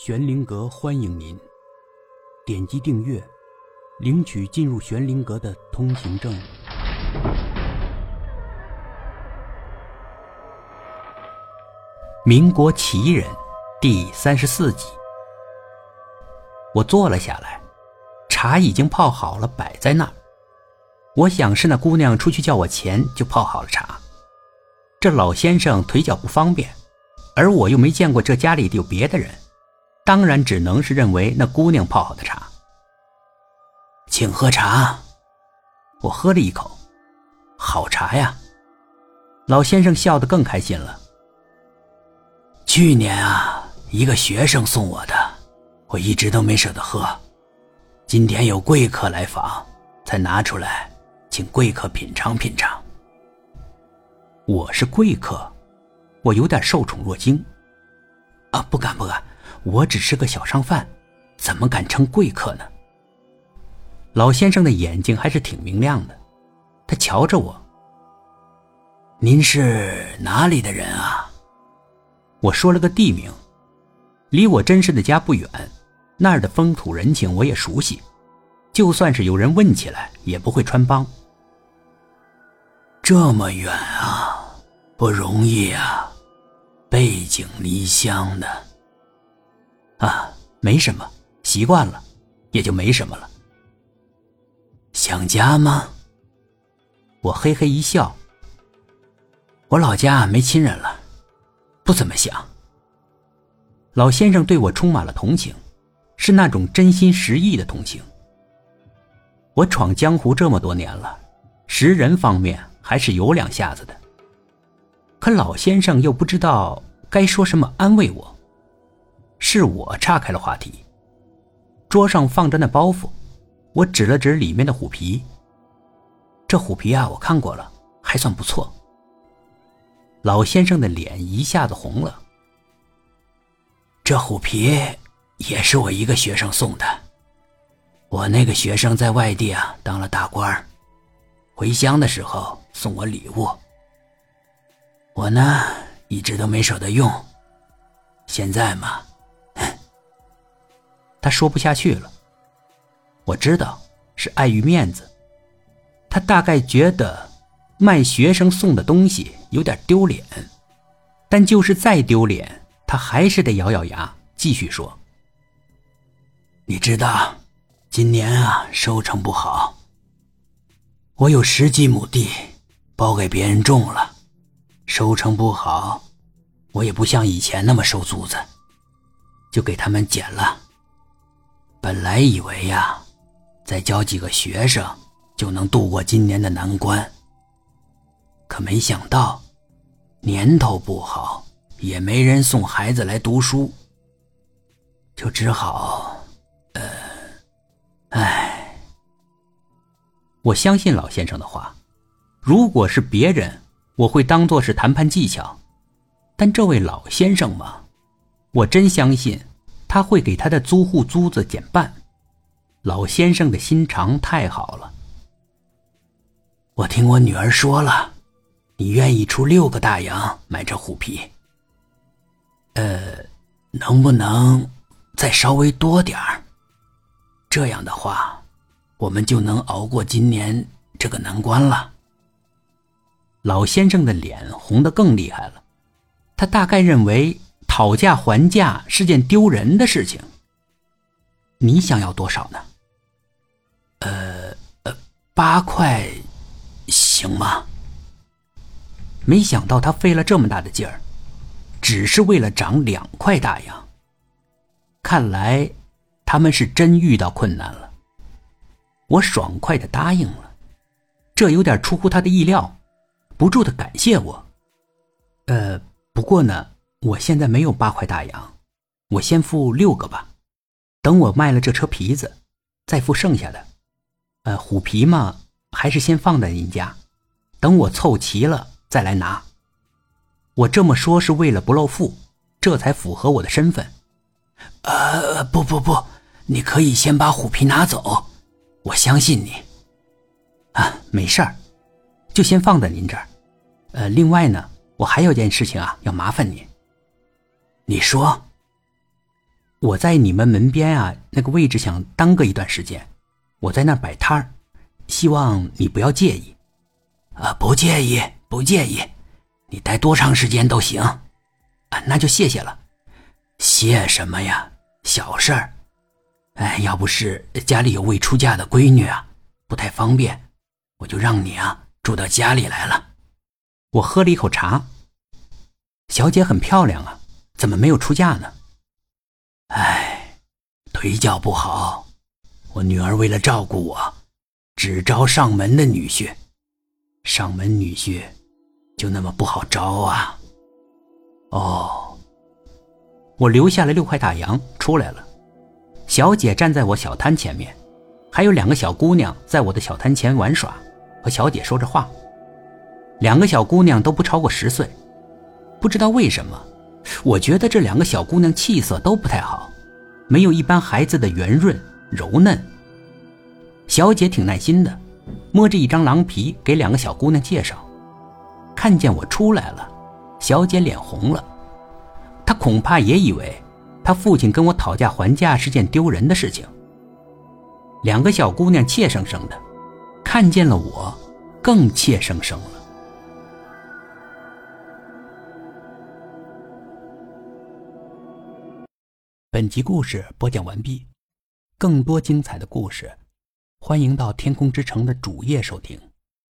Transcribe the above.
玄灵阁欢迎您，点击订阅，领取进入玄灵阁的通行证。民国奇人第三十四集，我坐了下来，茶已经泡好了，摆在那儿。我想是那姑娘出去叫我钱，就泡好了茶。这老先生腿脚不方便，而我又没见过这家里有别的人，当然只能是认为那姑娘泡好的茶。请喝茶，我喝了一口，好茶呀。老先生笑得更开心了。去年啊，一个学生送我的，我一直都没舍得喝。今天有贵客来访，才拿出来，请贵客品尝品尝。我是贵客，我有点受宠若惊。啊，不敢不敢，我只是个小商贩，怎么敢称贵客呢？老先生的眼睛还是挺明亮的，他瞧着我。您是哪里的人啊？我说了个地名，离我真实的家不远，那儿的风土人情我也熟悉，就算是有人问起来，也不会穿帮。这么远啊，不容易啊，背井离乡的。啊，没什么，习惯了，也就没什么了。想家吗？我嘿嘿一笑。我老家没亲人了。不怎么想。老先生对我充满了同情，是那种真心实意的同情。我闯江湖这么多年了，识人方面还是有两下子的。可老先生又不知道该说什么安慰我，是我岔开了话题。桌上放着那包袱，我指了指里面的虎皮。这虎皮啊，我看过了，还算不错。老先生的脸一下子红了。这虎皮也是我一个学生送的。我那个学生在外地啊当了大官回乡的时候送我礼物。我呢一直都没舍得用。现在嘛，他说不下去了。我知道是碍于面子，他大概觉得。卖学生送的东西有点丢脸，但就是再丢脸，他还是得咬咬牙继续说：“你知道，今年啊收成不好。我有十几亩地，包给别人种了，收成不好，我也不像以前那么收租子，就给他们减了。本来以为呀，再教几个学生就能度过今年的难关。”可没想到，年头不好，也没人送孩子来读书，就只好，呃，唉。我相信老先生的话，如果是别人，我会当做是谈判技巧，但这位老先生嘛，我真相信他会给他的租户租子减半。老先生的心肠太好了，我听我女儿说了。你愿意出六个大洋买这虎皮？呃，能不能再稍微多点儿？这样的话，我们就能熬过今年这个难关了。老先生的脸红得更厉害了，他大概认为讨价还价是件丢人的事情。你想要多少呢？呃呃，八块，行吗？没想到他费了这么大的劲儿，只是为了涨两块大洋。看来他们是真遇到困难了。我爽快的答应了，这有点出乎他的意料，不住的感谢我。呃，不过呢，我现在没有八块大洋，我先付六个吧。等我卖了这车皮子，再付剩下的。呃，虎皮嘛，还是先放在您家，等我凑齐了。再来拿。我这么说是为了不露富，这才符合我的身份。呃，不不不，你可以先把虎皮拿走，我相信你。啊，没事儿，就先放在您这儿。呃，另外呢，我还有件事情啊，要麻烦您。你说，我在你们门边啊那个位置想耽搁一段时间，我在那儿摆摊儿，希望你不要介意。啊，不介意，不介意，你待多长时间都行。啊，那就谢谢了。谢什么呀？小事儿。哎，要不是家里有未出嫁的闺女啊，不太方便，我就让你啊住到家里来了。我喝了一口茶。小姐很漂亮啊，怎么没有出嫁呢？哎，腿脚不好，我女儿为了照顾我，只招上门的女婿。上门女婿就那么不好招啊？哦，我留下了六块大洋出来了。小姐站在我小摊前面，还有两个小姑娘在我的小摊前玩耍，和小姐说着话。两个小姑娘都不超过十岁，不知道为什么，我觉得这两个小姑娘气色都不太好，没有一般孩子的圆润柔嫩。小姐挺耐心的，摸着一张狼皮给两个小姑娘介绍。看见我出来了，小姐脸红了，她恐怕也以为。他父亲跟我讨价还价是件丢人的事情。两个小姑娘怯生生的，看见了我，更怯生生了。本集故事播讲完毕，更多精彩的故事，欢迎到天空之城的主页收听。